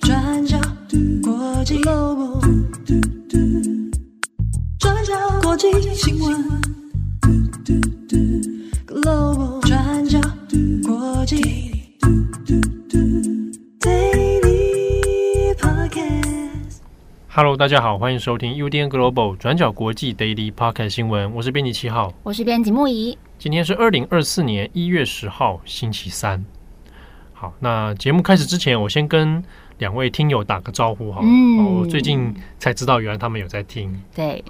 转角国际 Global，转角国际新闻 Global，转角国际 Daily Podcast。Hello，大家好，欢迎收听 UDN Global 转角国际 Daily Podcast 新闻，我是编辑七号，我是编辑木仪。今天是二零二四年一月十号，星期三。好，那节目开始之前，我先跟两位听友打个招呼哈。嗯，我最近才知道，原来他们有在听。对，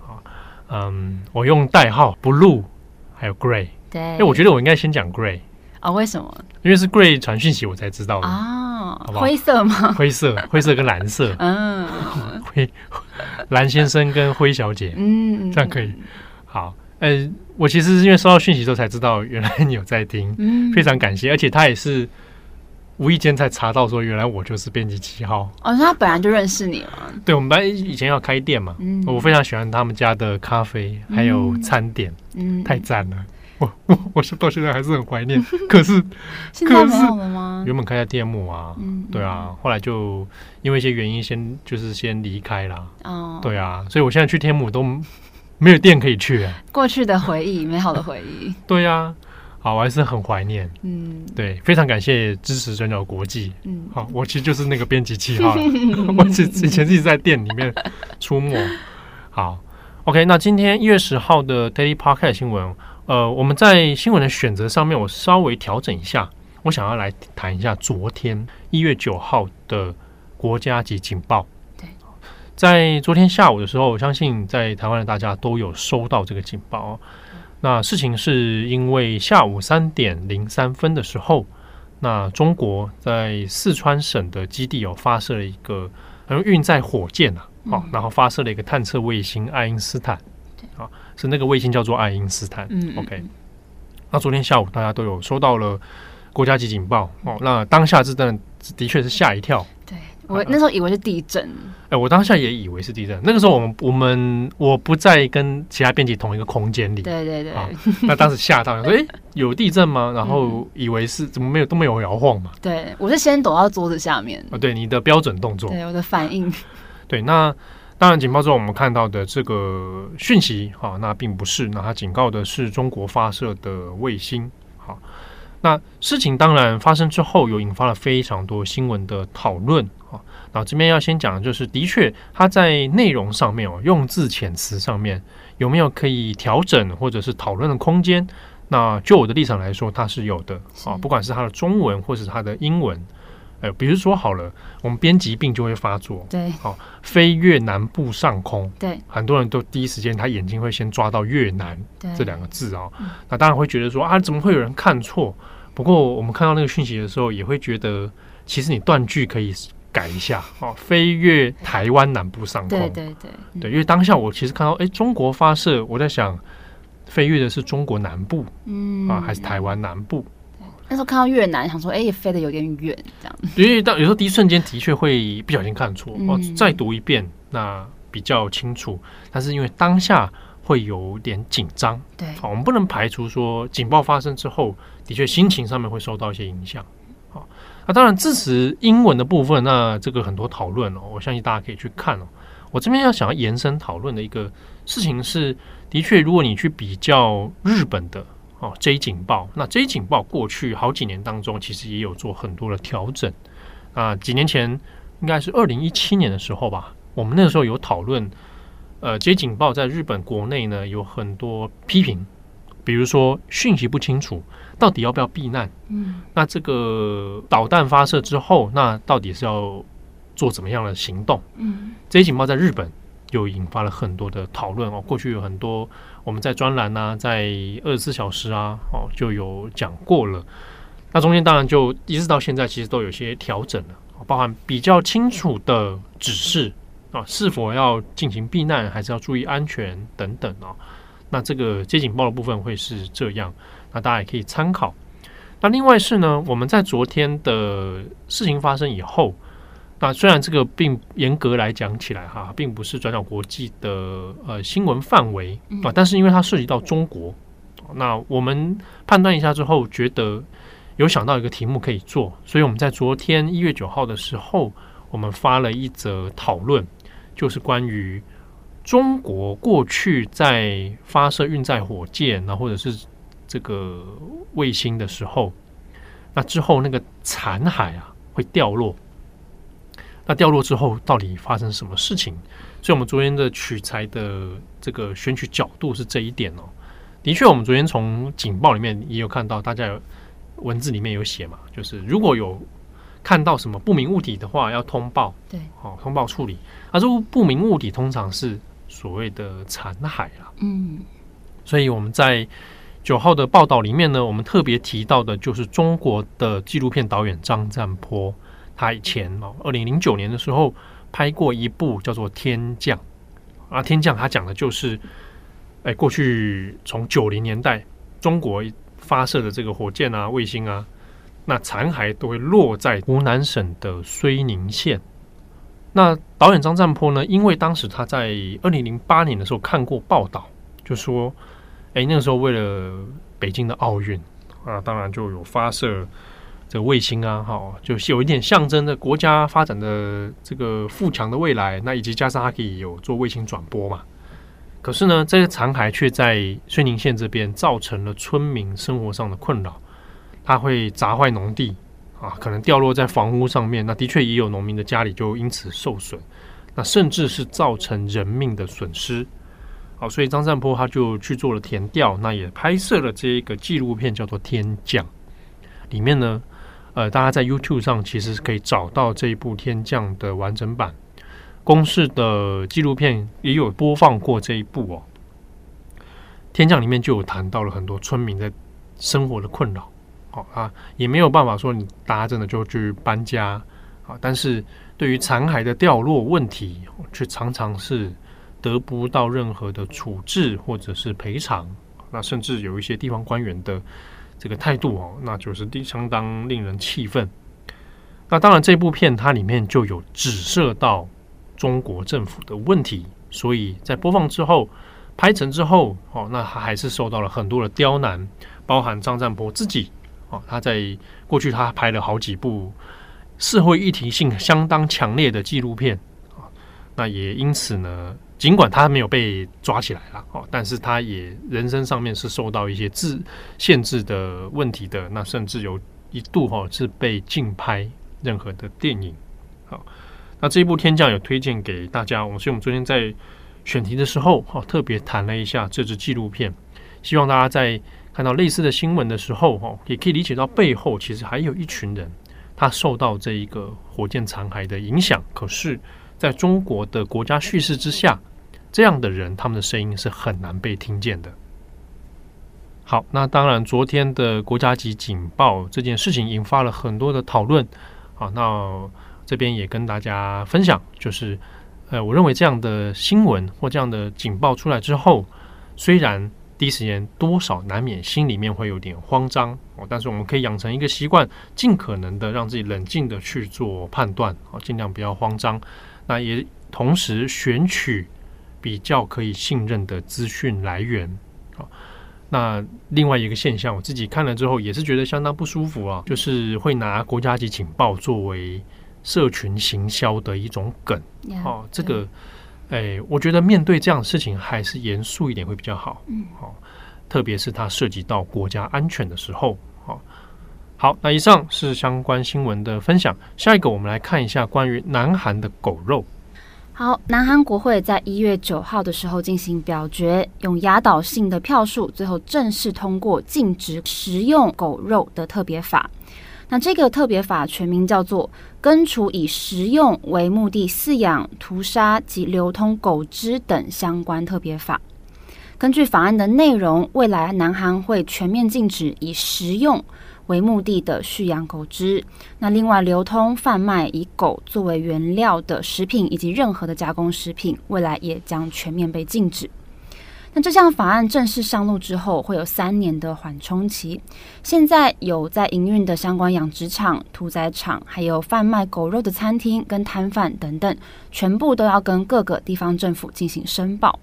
嗯，我用代号 Blue，还有 Gray。对，哎，我觉得我应该先讲 Gray 啊？为什么？因为是 Gray 传讯息，我才知道的啊。灰色吗？灰色，灰色跟蓝色。嗯，灰蓝先生跟灰小姐。嗯，这样可以。好，呃，我其实是因为收到讯息之后才知道，原来你有在听。嗯，非常感谢，而且他也是。无意间才查到说，原来我就是编辑七号。哦，他本来就认识你了。对，我们班以前要开店嘛，嗯，我非常喜欢他们家的咖啡，还有餐点，嗯，太赞了。我我我是到现在还是很怀念。可是现在没有了吗？原本开在店木啊，嗯，对啊，后来就因为一些原因，先就是先离开了。哦，对啊，所以我现在去天母都没有店可以去啊。过去的回忆，美好的回忆。对呀。好，我还是很怀念。嗯，对，非常感谢支持转角国际。嗯，好，我其实就是那个编辑器哈，我以以前一直在店里面出没。好，OK，那今天一月十号的 Daily Podcast 新闻，呃，我们在新闻的选择上面，我稍微调整一下，我想要来谈一下昨天一月九号的国家级警报。对，在昨天下午的时候，我相信在台湾的大家都有收到这个警报。那事情是因为下午三点零三分的时候，那中国在四川省的基地有发射了一个然后运载火箭啊，好，然后发射了一个探测卫星爱因斯坦，啊，是那个卫星叫做爱因斯坦。嗯，OK。那昨天下午大家都有收到了国家级警报哦，那当下是真的的确是吓一跳。对。我那时候以为是地震，哎、欸，我当下也以为是地震。那个时候，我们我们我不在跟其他编辑同一个空间里，对对对。那当时吓到，说：“哎、欸，有地震吗？”然后以为是怎么没有都没有摇晃嘛。对，我是先躲到桌子下面。啊，对，你的标准动作，对我的反应。对，那当然，警报之后我们看到的这个讯息，哈，那并不是，那它警告的是中国发射的卫星。好，那事情当然发生之后，有引发了非常多新闻的讨论。啊，那这边要先讲的就是，的确，它在内容上面哦，用字遣词上面有没有可以调整或者是讨论的空间？那就我的立场来说，它是有的啊，不管是它的中文或是它的英文，呃，比如说好了，我们编辑病就会发作，对，好，飞越南部上空，对，很多人都第一时间他眼睛会先抓到越南这两个字啊，那当然会觉得说啊，怎么会有人看错？不过我们看到那个讯息的时候，也会觉得其实你断句可以。改一下哦，飞越台湾南部上空。对对对，对，因为当下我其实看到，哎，中国发射，我在想，飞越的是中国南部，嗯啊，还是台湾南部？那时候看到越南，想说，哎，飞得有点远，这样。因为到有时候第一瞬间的确会不小心看错哦，再读一遍，那比较清楚。但是因为当下会有点紧张，对，好，我们不能排除说警报发生之后，的确心情上面会受到一些影响。好那、啊、当然，支持英文的部分，那这个很多讨论哦，我相信大家可以去看哦。我这边要想要延伸讨论的一个事情是，的确，如果你去比较日本的哦 J 警报，那 J 警报过去好几年当中，其实也有做很多的调整。啊，几年前应该是二零一七年的时候吧，我们那个时候有讨论，呃，J 警报在日本国内呢有很多批评，比如说讯息不清楚。到底要不要避难？嗯，那这个导弹发射之后，那到底是要做怎么样的行动？嗯，这些警报在日本又引发了很多的讨论哦。过去有很多我们在专栏啊，在二十四小时啊，哦就有讲过了。那中间当然就一直到现在，其实都有些调整了，包含比较清楚的指示啊，是否要进行避难，还是要注意安全等等啊。那这个接警报的部分会是这样。那大家也可以参考。那另外是呢，我们在昨天的事情发生以后，那虽然这个并严格来讲起来哈，并不是转角国际的呃新闻范围啊，但是因为它涉及到中国，那我们判断一下之后，觉得有想到一个题目可以做，所以我们在昨天一月九号的时候，我们发了一则讨论，就是关于中国过去在发射运载火箭，那或者是这个卫星的时候，那之后那个残骸啊会掉落。那掉落之后到底发生什么事情？所以，我们昨天的取材的这个选取角度是这一点哦。的确，我们昨天从警报里面也有看到，大家有文字里面有写嘛，就是如果有看到什么不明物体的话，要通报，对，哦，通报处理。而这不明物体通常是所谓的残骸啦。嗯，所以我们在九号的报道里面呢，我们特别提到的就是中国的纪录片导演张占波。他以前哦，二零零九年的时候拍过一部叫做《天降》啊，《天降》他讲的就是，哎，过去从九零年代中国发射的这个火箭啊、卫星啊，那残骸都会落在湖南省的睢宁县。那导演张占坡呢，因为当时他在二零零八年的时候看过报道，就说，哎，那个时候为了北京的奥运啊，当然就有发射。这个卫星啊，好，就是有一点象征着国家发展的这个富强的未来。那以及加上它可以有做卫星转播嘛。可是呢，这个残骸却在睢宁县这边造成了村民生活上的困扰。它会砸坏农地啊，可能掉落在房屋上面。那的确也有农民的家里就因此受损。那甚至是造成人命的损失。好，所以张善波他就去做了田调，那也拍摄了这一个纪录片，叫做《天降》。里面呢。呃，大家在 YouTube 上其实是可以找到这一部《天降》的完整版，公式的纪录片也有播放过这一部哦。《天降》里面就有谈到了很多村民在生活的困扰，好啊，也没有办法说你大家真的就去搬家啊，但是对于残骸的掉落问题，却常常是得不到任何的处置或者是赔偿，那甚至有一些地方官员的。这个态度哦，那就是相当令人气愤。那当然，这部片它里面就有指涉到中国政府的问题，所以在播放之后、拍成之后哦，那他还是受到了很多的刁难，包含张占波自己哦，他在过去他拍了好几部社会议题性相当强烈的纪录片啊，那也因此呢。尽管他没有被抓起来了哦，但是他也人生上面是受到一些制限制的问题的。那甚至有一度哈是被禁拍任何的电影。好，那这一部《天降》有推荐给大家。我所以我们昨天在选题的时候哈，特别谈了一下这支纪录片，希望大家在看到类似的新闻的时候哈，也可以理解到背后其实还有一群人，他受到这一个火箭残骸的影响。可是，在中国的国家叙事之下，这样的人，他们的声音是很难被听见的。好，那当然，昨天的国家级警报这件事情引发了很多的讨论。好，那这边也跟大家分享，就是，呃，我认为这样的新闻或这样的警报出来之后，虽然第一时间多少难免心里面会有点慌张哦，但是我们可以养成一个习惯，尽可能的让自己冷静的去做判断，哦，尽量不要慌张。那也同时选取比较可以信任的资讯来源。好，那另外一个现象，我自己看了之后也是觉得相当不舒服啊，就是会拿国家级警报作为社群行销的一种梗。哦，这个，哎，我觉得面对这样的事情还是严肃一点会比较好。嗯，好，特别是它涉及到国家安全的时候。好。好，那以上是相关新闻的分享。下一个，我们来看一下关于南韩的狗肉。好，南韩国会在一月九号的时候进行表决，用压倒性的票数，最后正式通过禁止食用狗肉的特别法。那这个特别法全名叫做《根除以食用为目的饲养、屠杀及流通狗只等相关特别法》。根据法案的内容，未来南韩会全面禁止以食用为目的的蓄养狗只，那另外流通贩卖以狗作为原料的食品以及任何的加工食品，未来也将全面被禁止。那这项法案正式上路之后，会有三年的缓冲期。现在有在营运的相关养殖场、屠宰场，还有贩卖狗肉的餐厅跟摊贩等等，全部都要跟各个地方政府进行申报。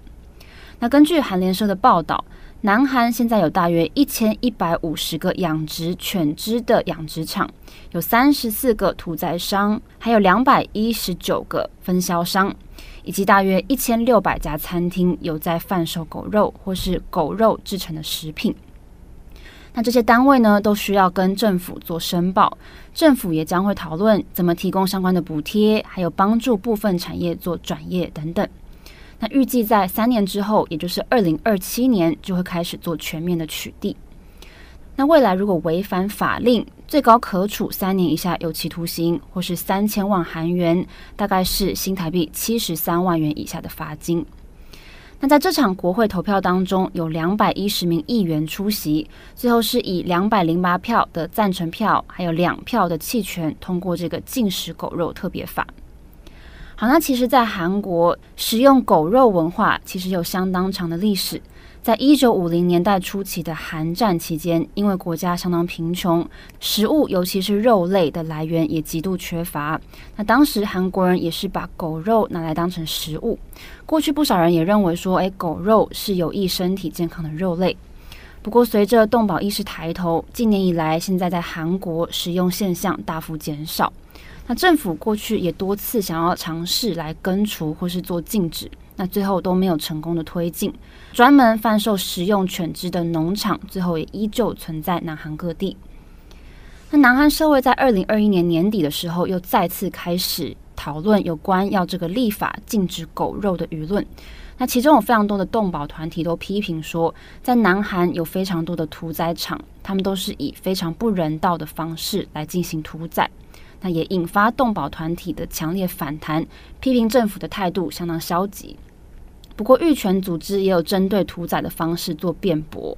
那根据韩联社的报道。南韩现在有大约一千一百五十个养殖犬只的养殖场，有三十四个屠宰商，还有两百一十九个分销商，以及大约一千六百家餐厅有在贩售狗肉或是狗肉制成的食品。那这些单位呢，都需要跟政府做申报，政府也将会讨论怎么提供相关的补贴，还有帮助部分产业做转业等等。那预计在三年之后，也就是二零二七年，就会开始做全面的取缔。那未来如果违反法令，最高可处三年以下有期徒刑，或是三千万韩元，大概是新台币七十三万元以下的罚金。那在这场国会投票当中，有两百一十名议员出席，最后是以两百零八票的赞成票，还有两票的弃权，通过这个禁食狗肉特别法。好，那其实，在韩国食用狗肉文化其实有相当长的历史。在一九五零年代初期的韩战期间，因为国家相当贫穷，食物尤其是肉类的来源也极度缺乏。那当时韩国人也是把狗肉拿来当成食物。过去不少人也认为说，诶，狗肉是有益身体健康的肉类。不过，随着动保意识抬头，近年以来，现在在韩国食用现象大幅减少。那政府过去也多次想要尝试来根除或是做禁止，那最后都没有成功的推进。专门贩售食用犬只的农场，最后也依旧存在南韩各地。那南韩社会在二零二一年年底的时候，又再次开始讨论有关要这个立法禁止狗肉的舆论。那其中有非常多的动保团体都批评说，在南韩有非常多的屠宰场，他们都是以非常不人道的方式来进行屠宰。那也引发动保团体的强烈反弹，批评政府的态度相当消极。不过，育犬组织也有针对屠宰的方式做辩驳，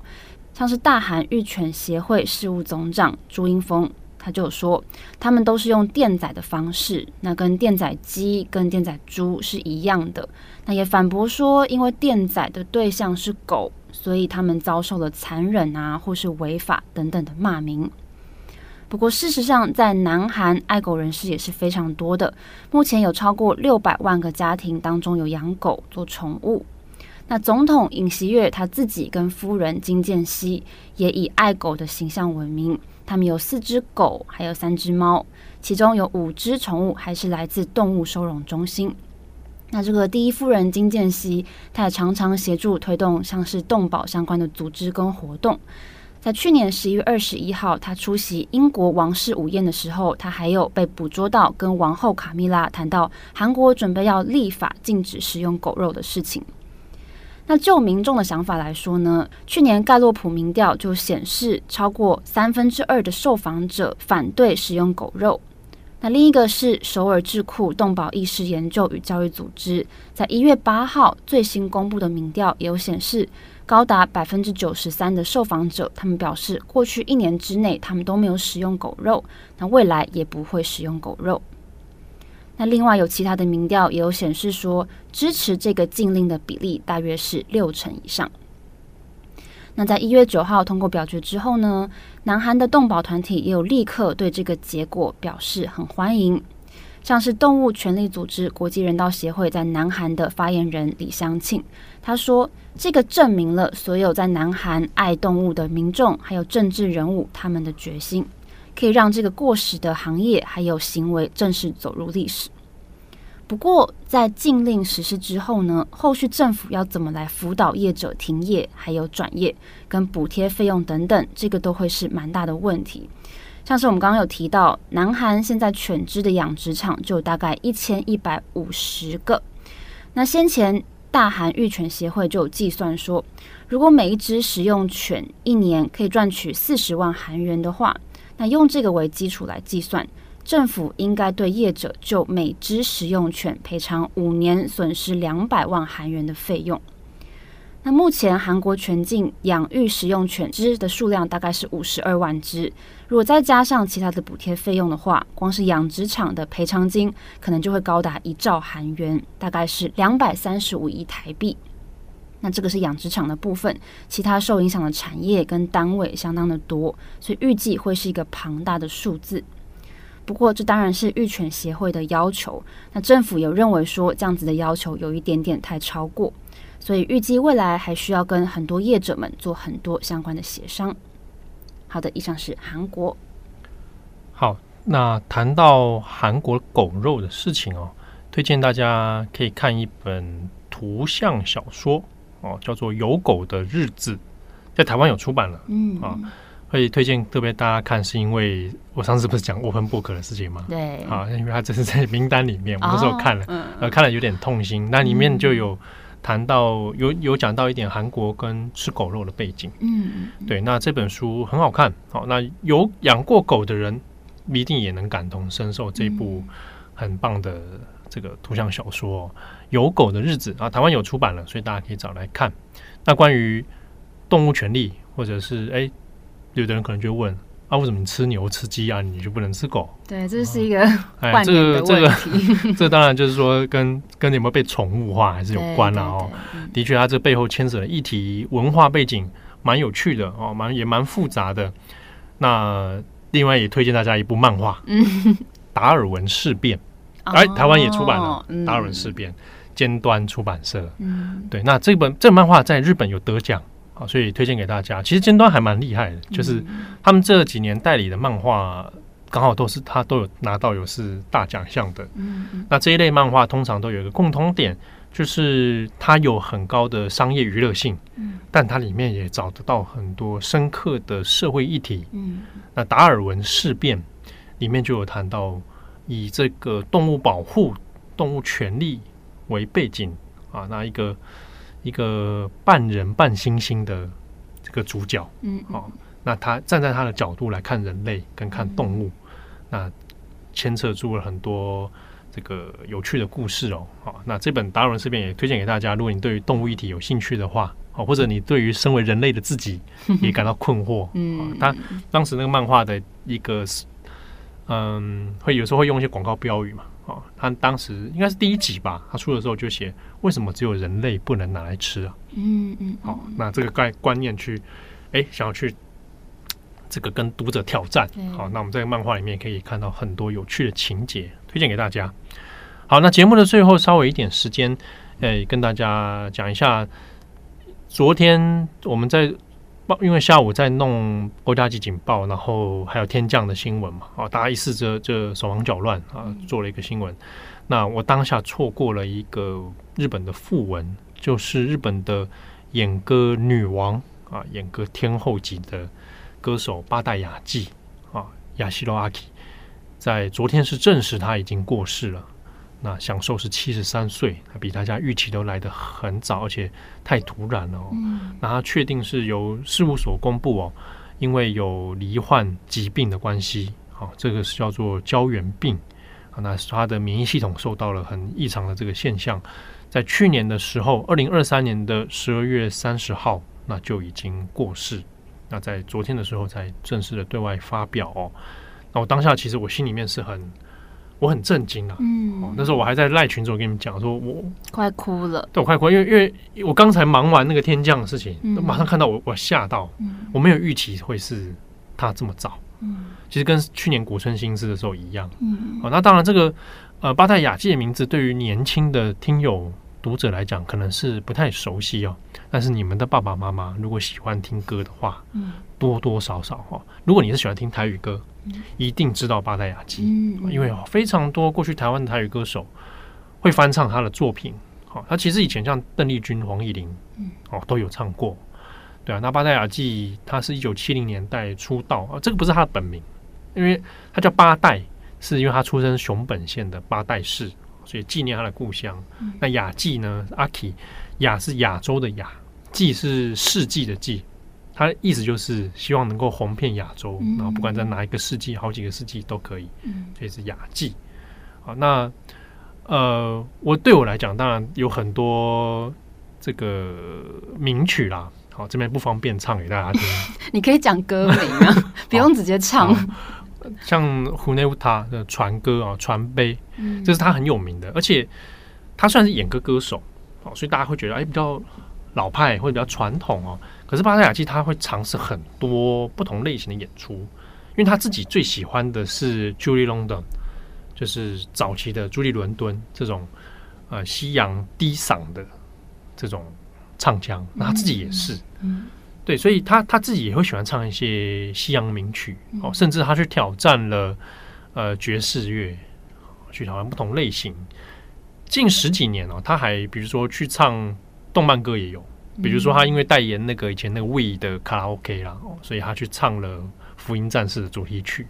像是大韩育犬协会事务总长朱英峰，他就说，他们都是用电宰的方式，那跟电宰鸡、跟电宰猪是一样的。那也反驳说，因为电宰的对象是狗，所以他们遭受了残忍啊，或是违法等等的骂名。不过，事实上，在南韩爱狗人士也是非常多的。目前有超过六百万个家庭当中有养狗做宠物。那总统尹锡悦他自己跟夫人金建熙也以爱狗的形象闻名。他们有四只狗，还有三只猫，其中有五只宠物还是来自动物收容中心。那这个第一夫人金建熙，她也常常协助推动像是动保相关的组织跟活动。在去年十一月二十一号，他出席英国王室午宴的时候，他还有被捕捉到跟王后卡蜜拉谈到韩国准备要立法禁止食用狗肉的事情。那就民众的想法来说呢，去年盖洛普民调就显示，超过三分之二的受访者反对食用狗肉。那另一个是首尔智库动保意识研究与教育组织，在一月八号最新公布的民调也有显示。高达百分之九十三的受访者，他们表示，过去一年之内，他们都没有食用狗肉，那未来也不会食用狗肉。那另外有其他的民调也有显示说，支持这个禁令的比例大约是六成以上。那在一月九号通过表决之后呢，南韩的动保团体也有立刻对这个结果表示很欢迎。像是动物权利组织国际人道协会在南韩的发言人李相庆，他说：“这个证明了所有在南韩爱动物的民众还有政治人物他们的决心，可以让这个过时的行业还有行为正式走入历史。”不过，在禁令实施之后呢，后续政府要怎么来辅导业者停业，还有转业跟补贴费用等等，这个都会是蛮大的问题。像是我们刚刚有提到，南韩现在犬只的养殖场就大概一千一百五十个。那先前大韩育犬协会就计算说，如果每一只食用犬一年可以赚取四十万韩元的话，那用这个为基础来计算，政府应该对业者就每只食用犬赔偿五年损失两百万韩元的费用。那目前韩国全境养育食用犬只的数量大概是五十二万只，如果再加上其他的补贴费用的话，光是养殖场的赔偿金可能就会高达一兆韩元，大概是两百三十五亿台币。那这个是养殖场的部分，其他受影响的产业跟单位相当的多，所以预计会是一个庞大的数字。不过这当然是育犬协会的要求，那政府有认为说这样子的要求有一点点太超过。所以预计未来还需要跟很多业者们做很多相关的协商。好的，以上是韩国。好，那谈到韩国狗肉的事情哦，推荐大家可以看一本图像小说哦，叫做《有狗的日子》，在台湾有出版了。嗯啊。会推荐特别大家看，是因为我上次不是讲 Open Book 的事情吗？对，啊，因为他这是在名单里面，我那时候看了，呃、嗯，看了有点痛心。那里面就有谈到，有有讲到一点韩国跟吃狗肉的背景。嗯，对，那这本书很好看。好，那有养过狗的人一定也能感同身受这部很棒的这个图像小说《有狗的日子》啊，台湾有出版了，所以大家可以找来看。那关于动物权利，或者是哎。有的人可能就问啊，为什么你吃牛吃鸡啊，你就不能吃狗？对，这是一个 哎，这个 这个这当然就是说跟跟你有没有被宠物化还是有关了哦。的确，它这背后牵扯的议题文化背景蛮有趣的哦，蛮也蛮复杂的。那另外也推荐大家一部漫画，《达尔文事变》，哎，台湾也出版了《达尔文事变》，尖端出版社。嗯，对，那这本这个漫画在日本有得奖。啊，所以推荐给大家。其实尖端还蛮厉害的，就是他们这几年代理的漫画，刚好都是他都有拿到有是大奖项的。那这一类漫画通常都有一个共通点，就是它有很高的商业娱乐性，嗯但它里面也找得到很多深刻的社会议题。嗯那达尔文事变里面就有谈到，以这个动物保护、动物权利为背景啊，那一个。一个半人半猩猩的这个主角，嗯，好、哦，那他站在他的角度来看人类跟看动物，嗯、那牵扯出了很多这个有趣的故事哦。好、哦，那这本《达尔文事变》也推荐给大家。如果你对于动物议题有兴趣的话，哦，或者你对于身为人类的自己 也感到困惑，嗯，他、哦、当时那个漫画的一个，嗯，会有时候会用一些广告标语嘛。哦，他当时应该是第一集吧，他出的时候就写为什么只有人类不能拿来吃啊？嗯嗯，好、哦，那这个概观念去，哎，想要去这个跟读者挑战。好、哦，那我们在漫画里面可以看到很多有趣的情节，推荐给大家。好，那节目的最后稍微一点时间，哎，跟大家讲一下，昨天我们在。因为下午在弄国家级警报，然后还有天降的新闻嘛，啊，大家一时这这手忙脚乱啊，做了一个新闻。那我当下错过了一个日本的副文，就是日本的演歌女王啊，演歌天后级的歌手八代雅纪啊，亚西罗阿基，在昨天是证实她已经过世了。那享受是七十三岁，他比大家预期都来得很早，而且太突然了哦。嗯、那他确定是由事务所公布哦，因为有罹患疾病的关系，好、哦，这个是叫做胶原病啊。那他的免疫系统受到了很异常的这个现象，在去年的时候，二零二三年的十二月三十号，那就已经过世。那在昨天的时候才正式的对外发表哦。那我当下其实我心里面是很。我很震惊啊！嗯、哦，那时候我还在赖群组跟你们讲说，我快哭了，对，我快哭，因为因为我刚才忙完那个天降的事情，嗯、马上看到我，我吓到，嗯、我没有预期会是他这么早，嗯，其实跟去年古村新司的时候一样，嗯，哦，那当然这个呃八代雅纪的名字对于年轻的听友读者来讲可能是不太熟悉哦，但是你们的爸爸妈妈如果喜欢听歌的话，嗯，多多少少哈、哦，如果你是喜欢听台语歌。一定知道八代雅纪，因为非常多过去台湾的台语歌手会翻唱他的作品。好，他其实以前像邓丽君、黄义玲，哦都有唱过。对啊，那八代雅纪他是一九七零年代出道啊，这个不是他的本名，因为他叫八代，是因为他出生熊本县的八代市，所以纪念他的故乡。那雅纪呢？阿 K 雅是亚洲的雅，纪是世纪的纪。他的意思就是希望能够红遍亚洲，然后不管在哪一个世纪，好几个世纪都可以。嗯，这是雅纪。好，那呃，我对我来讲，当然有很多这个名曲啦。好，这边不方便唱给大家听。你可以讲歌名啊，不用直接唱。像《胡内乌塔》的船歌啊，《船杯》，这是他很有名的，而且他算是演歌歌手，好，所以大家会觉得哎，比较老派，会比较传统哦。可是巴塞亚基他会尝试很多不同类型的演出，因为他自己最喜欢的是 Julie London，就是早期的朱莉伦敦这种呃西洋低嗓的这种唱腔，那他自己也是，嗯，对，所以他他自己也会喜欢唱一些西洋名曲哦，甚至他去挑战了呃爵士乐，去挑战不同类型。近十几年哦，他还比如说去唱动漫歌也有，比如说他因为代言那个以前那个 Wii 的卡拉 OK 啦，所以他去唱了《福音战士》的主题曲。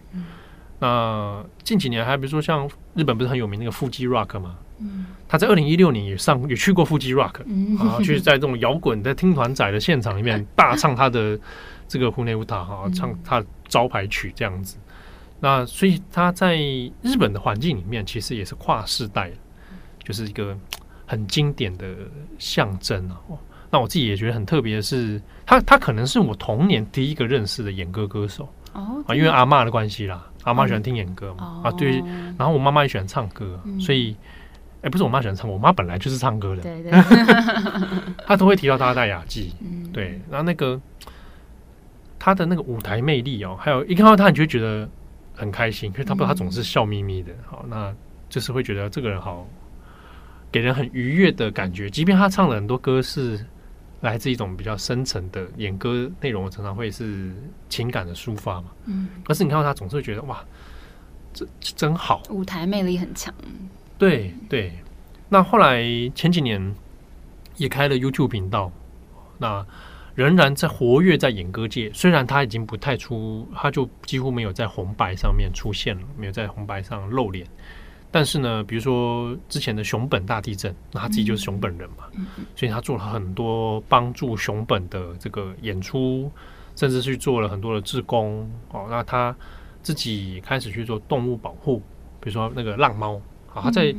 那近几年还比如说像日本不是很有名那个 Fuji Rock 吗？他在二零一六年也上也去过 Fuji Rock，然后去在这种摇滚的听团仔的现场里面 大唱他的这个《Hune Uta》哈，唱他的招牌曲这样子。那所以他在日本的环境里面其实也是跨世代的。就是一个很经典的象征哦！那我自己也觉得很特别的是，他他可能是我童年第一个认识的演歌歌手。哦，啊，因为阿嬷的关系啦，阿嬷喜欢听演歌嘛，啊，对，然后我妈妈也喜欢唱歌，所以，哎，不是我妈喜欢唱，我妈本来就是唱歌的，对对，她都会提到大代雅纪，对，然后那个她的那个舞台魅力哦，还有一看到她，你就会觉得很开心，因为她不知道他总是笑眯眯的，好，那就是会觉得这个人好。给人很愉悦的感觉，即便他唱了很多歌是来自一种比较深层的演歌内容，常常会是情感的抒发嘛。嗯，可是你看到他总是会觉得哇，这真好，舞台魅力很强。对对，那后来前几年也开了 YouTube 频道，那仍然在活跃在演歌界。虽然他已经不太出，他就几乎没有在红白上面出现了，没有在红白上露脸。但是呢，比如说之前的熊本大地震，那他自己就是熊本人嘛，所以他做了很多帮助熊本的这个演出，甚至去做了很多的志工哦。那他自己开始去做动物保护，比如说那个浪猫啊，他在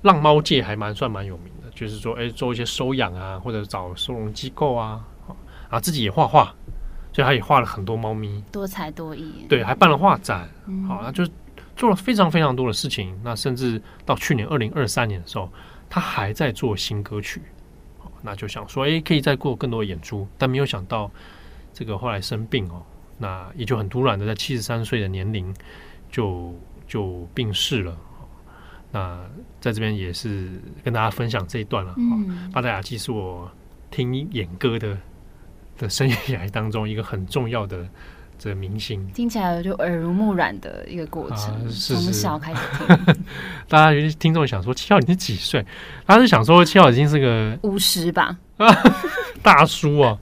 浪猫界还蛮算蛮有名的，就是说哎，做一些收养啊，或者找收容机构啊，啊，自己也画画，所以他也画了很多猫咪，多才多艺，对，还办了画展，好，那就是。做了非常非常多的事情，那甚至到去年二零二三年的时候，他还在做新歌曲，那就想说，诶，可以再过更多的演出，但没有想到这个后来生病哦，那也就很突然的在七十三岁的年龄就就病逝了。那在这边也是跟大家分享这一段了。嗯，巴达雅基是我听演歌的的生涯当中一个很重要的。这明星听起来就耳濡目染的一个过程，从、啊、小开始听。大家有些听众想说：“七号你是几岁？”他是想说：“七号已经是个五十吧，大叔啊！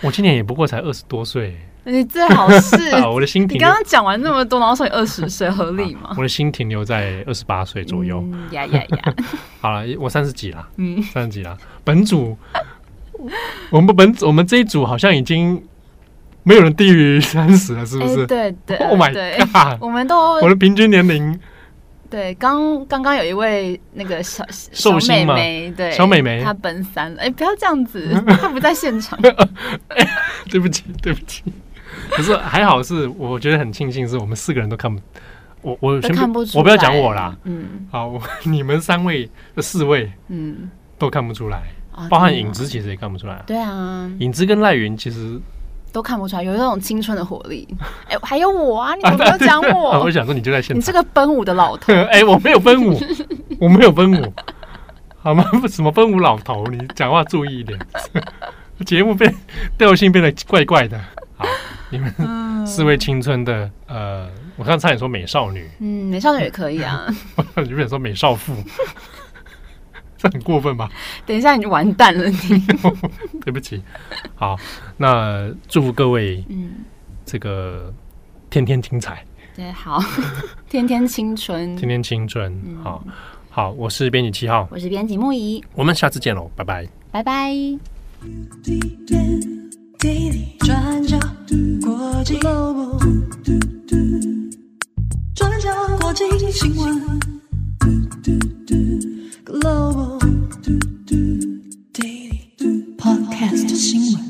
我今年也不过才二十多岁。你最好是 我的心停。你刚刚讲完那么多，然后说你二十岁合理吗？我的心停留在二十八岁左右。呀呀呀！好了，我三十几了，嗯，三十几了。本组，我们本我们这一组好像已经。没有人低于三十了，是不是？对对，Oh my god！我们都我的平均年龄，对，刚刚刚有一位那个小小美眉，对，小美眉，她奔三了，哎，不要这样子，她不在现场。对不起，对不起。可是还好是，我觉得很庆幸是我们四个人都看不，我我先不，我不要讲我啦，嗯，好，你们三位四位，嗯，都看不出来，包含影子其实也看不出来，对啊，影子跟赖云其实。都看不出来，有那种青春的活力。哎，还有我啊！你怎么没有讲我？啊、我想说，你就在现场。你这个奔舞的老头。哎，我没有奔舞，我没有奔舞，好吗？什么奔舞老头？你讲话注意一点。节目变调性变得怪怪的。好，你们四位青春的，呃，我刚才差点说美少女。嗯，美少女也可以啊。你有点说美少妇。这很过分吧？等一下你就完蛋了，你 对不起。好，那祝福各位，嗯，这个天天精彩。对，好，天天青春，天天青春。好，好，我是编辑七号，我是编辑木仪，我们下次见喽，拜拜，拜拜。转角国际转角 Global Podcast 新闻。